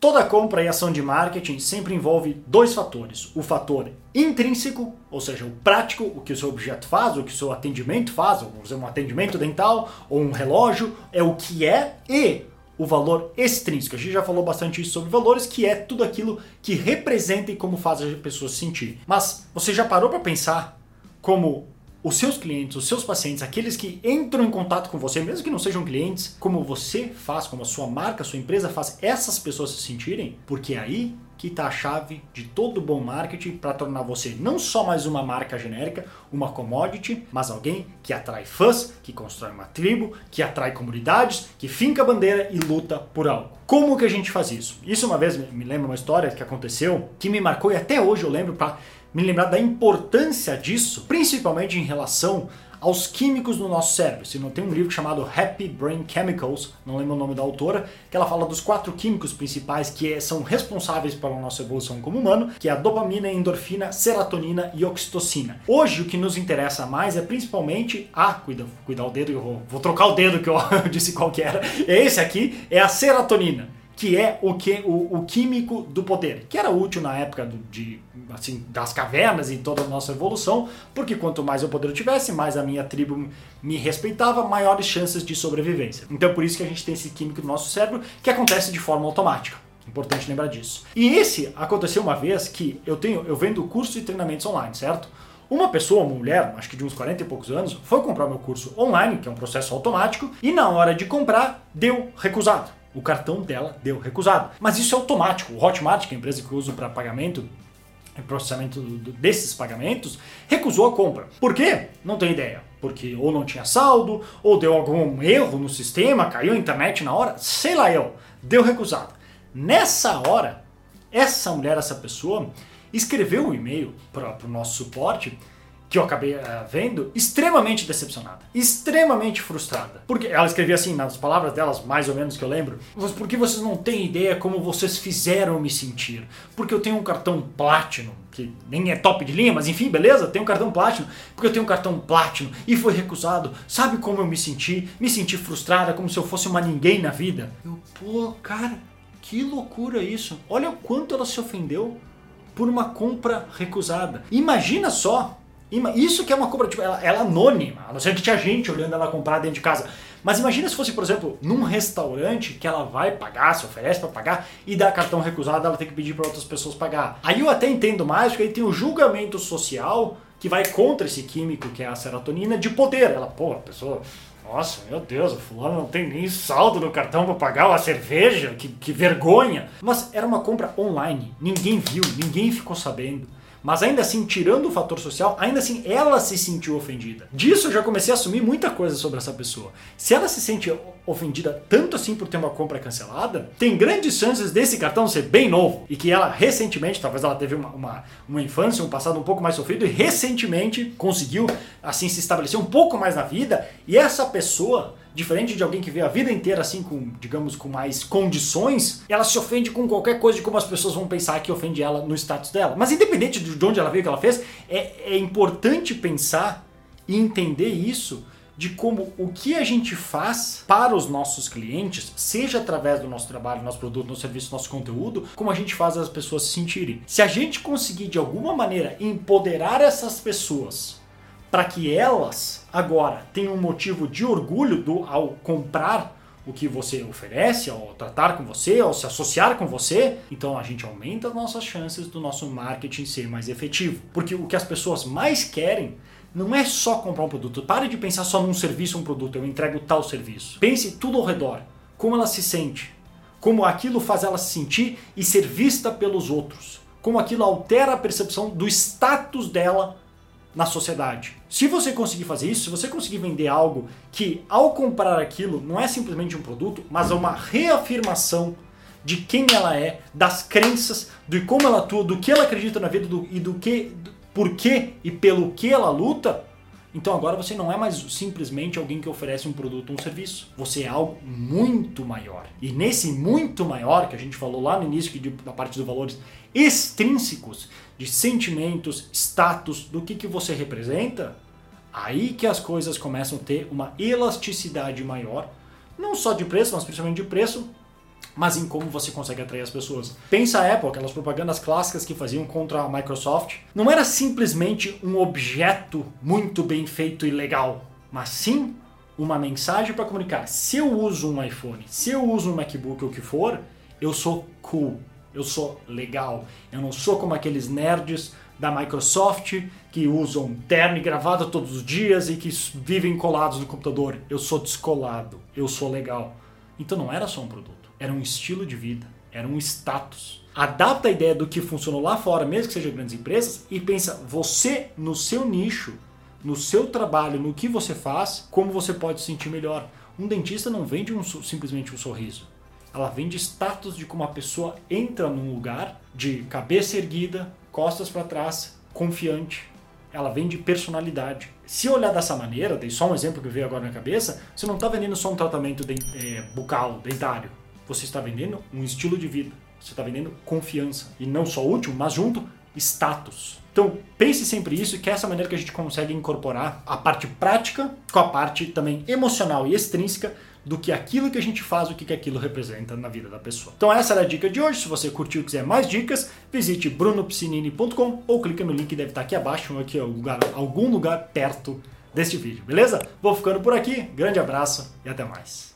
Toda compra e ação de marketing sempre envolve dois fatores: o fator intrínseco, ou seja, o prático, o que o seu objeto faz, o que o seu atendimento faz, ou um atendimento dental, ou um relógio, é o que é, e o valor extrínseco. A gente já falou bastante isso sobre valores, que é tudo aquilo que representa e como faz as pessoas se sentir. Mas você já parou para pensar como os seus clientes, os seus pacientes, aqueles que entram em contato com você, mesmo que não sejam clientes, como você faz, como a sua marca, a sua empresa faz essas pessoas se sentirem, porque aí que está a chave de todo bom marketing para tornar você não só mais uma marca genérica, uma commodity, mas alguém que atrai fãs, que constrói uma tribo, que atrai comunidades, que finca a bandeira e luta por algo. Como que a gente faz isso? Isso uma vez me lembra uma história que aconteceu que me marcou e até hoje eu lembro para me lembrar da importância disso, principalmente em relação aos químicos no nosso cérebro. Se não tem um livro chamado Happy Brain Chemicals, não lembro o nome da autora, que ela fala dos quatro químicos principais que são responsáveis pela nossa evolução como humano, que é a dopamina, endorfina, serotonina e oxitocina. Hoje o que nos interessa mais é principalmente ah, cuida, cuidar o dedo, eu vou, vou trocar o dedo que eu disse qual que era. É esse aqui, é a serotonina que é o, que, o, o, químico do poder, que era útil na época do, de, assim, das cavernas e toda a nossa evolução, porque quanto mais o poder eu tivesse, mais a minha tribo me respeitava, maiores chances de sobrevivência. Então por isso que a gente tem esse químico no nosso cérebro que acontece de forma automática. Importante lembrar disso. E esse aconteceu uma vez que eu tenho, eu vendo cursos e treinamentos online, certo? Uma pessoa, uma mulher, acho que de uns 40 e poucos anos, foi comprar meu curso online, que é um processo automático, e na hora de comprar, deu recusado o cartão dela deu recusado. Mas isso é automático. O Hotmart, que é a empresa que eu uso para pagamento, processamento desses pagamentos, recusou a compra. Por quê? Não tenho ideia. Porque ou não tinha saldo, ou deu algum erro no sistema, caiu a internet na hora, sei lá eu, deu recusado. Nessa hora, essa mulher, essa pessoa, escreveu um e-mail para o nosso suporte que eu acabei uh, vendo, extremamente decepcionada, extremamente frustrada. Porque ela escrevia assim, nas palavras delas, mais ou menos que eu lembro, porque vocês não têm ideia como vocês fizeram me sentir. Porque eu tenho um cartão Platinum, que nem é top de linha, mas enfim, beleza, tenho um cartão Platinum, porque eu tenho um cartão Platinum e foi recusado. Sabe como eu me senti? Me senti frustrada, como se eu fosse uma ninguém na vida. Eu, pô, cara, que loucura isso. Olha o quanto ela se ofendeu por uma compra recusada. Imagina só isso que é uma compra, tipo, ela, ela é anônima, a não ser que tinha gente olhando ela comprar dentro de casa. Mas imagina se fosse, por exemplo, num restaurante que ela vai pagar, se oferece para pagar e dá cartão recusado, ela tem que pedir para outras pessoas pagar. Aí eu até entendo mais, porque aí tem o julgamento social que vai contra esse químico que é a serotonina de poder. Ela, pô, a pessoa, nossa, meu Deus, o fulano não tem nem saldo no cartão para pagar a cerveja, que, que vergonha. Mas era uma compra online, ninguém viu, ninguém ficou sabendo. Mas ainda assim, tirando o fator social, ainda assim ela se sentiu ofendida. Disso eu já comecei a assumir muita coisa sobre essa pessoa. Se ela se sente ofendida tanto assim por ter uma compra cancelada, tem grandes chances desse cartão ser bem novo e que ela recentemente, talvez ela teve uma, uma, uma infância, um passado um pouco mais sofrido e recentemente conseguiu assim se estabelecer um pouco mais na vida e essa pessoa diferente de alguém que vê a vida inteira assim com, digamos, com mais condições, ela se ofende com qualquer coisa de como as pessoas vão pensar que ofende ela no status dela. Mas independente de onde ela veio, o que ela fez, é, é importante pensar e entender isso de como o que a gente faz para os nossos clientes, seja através do nosso trabalho, nosso produto, nosso serviço, nosso conteúdo, como a gente faz as pessoas se sentirem. Se a gente conseguir de alguma maneira empoderar essas pessoas para que elas agora tenham um motivo de orgulho do, ao comprar o que você oferece, ao tratar com você, ao se associar com você, então a gente aumenta as nossas chances do nosso marketing ser mais efetivo. Porque o que as pessoas mais querem não é só comprar um produto. Pare de pensar só num serviço um produto, eu entrego tal serviço. Pense tudo ao redor. Como ela se sente, como aquilo faz ela se sentir e ser vista pelos outros, como aquilo altera a percepção do status dela na sociedade. Se você conseguir fazer isso, se você conseguir vender algo que ao comprar aquilo não é simplesmente um produto, mas é uma reafirmação de quem ela é, das crenças, de como ela atua, do que ela acredita na vida do, e do que, do, por que e pelo que ela luta, então agora você não é mais simplesmente alguém que oferece um produto ou um serviço. Você é algo muito maior. E nesse muito maior que a gente falou lá no início que da parte dos valores extrínsecos, de sentimentos, status, do que, que você representa, aí que as coisas começam a ter uma elasticidade maior, não só de preço, mas principalmente de preço, mas em como você consegue atrair as pessoas. Pensa a Apple, aquelas propagandas clássicas que faziam contra a Microsoft. Não era simplesmente um objeto muito bem feito e legal, mas sim uma mensagem para comunicar. Se eu uso um iPhone, se eu uso um MacBook ou o que for, eu sou cool, eu sou legal. Eu não sou como aqueles nerds da Microsoft que usam terno e gravata todos os dias e que vivem colados no computador. Eu sou descolado, eu sou legal. Então não era só um produto, era um estilo de vida, era um status. Adapta a ideia do que funcionou lá fora, mesmo que sejam grandes empresas, e pensa você no seu nicho, no seu trabalho, no que você faz, como você pode se sentir melhor. Um dentista não vende um, simplesmente um sorriso. Ela vende status de como a pessoa entra num lugar de cabeça erguida, costas para trás, confiante. Ela vende personalidade. Se olhar dessa maneira, dei só um exemplo que veio agora na cabeça, você não está vendendo só um tratamento de, é, bucal, dentário. Você está vendendo um estilo de vida. Você está vendendo confiança. E não só útil, mas junto, status. Então pense sempre isso, que é essa maneira que a gente consegue incorporar a parte prática com a parte também emocional e extrínseca do que aquilo que a gente faz, o que aquilo representa na vida da pessoa. Então essa era a dica de hoje. Se você curtiu e quiser mais dicas, visite brunopiscinini.com ou clique no link que deve estar aqui abaixo, aqui em lugar, algum lugar perto deste vídeo, beleza? Vou ficando por aqui, grande abraço e até mais.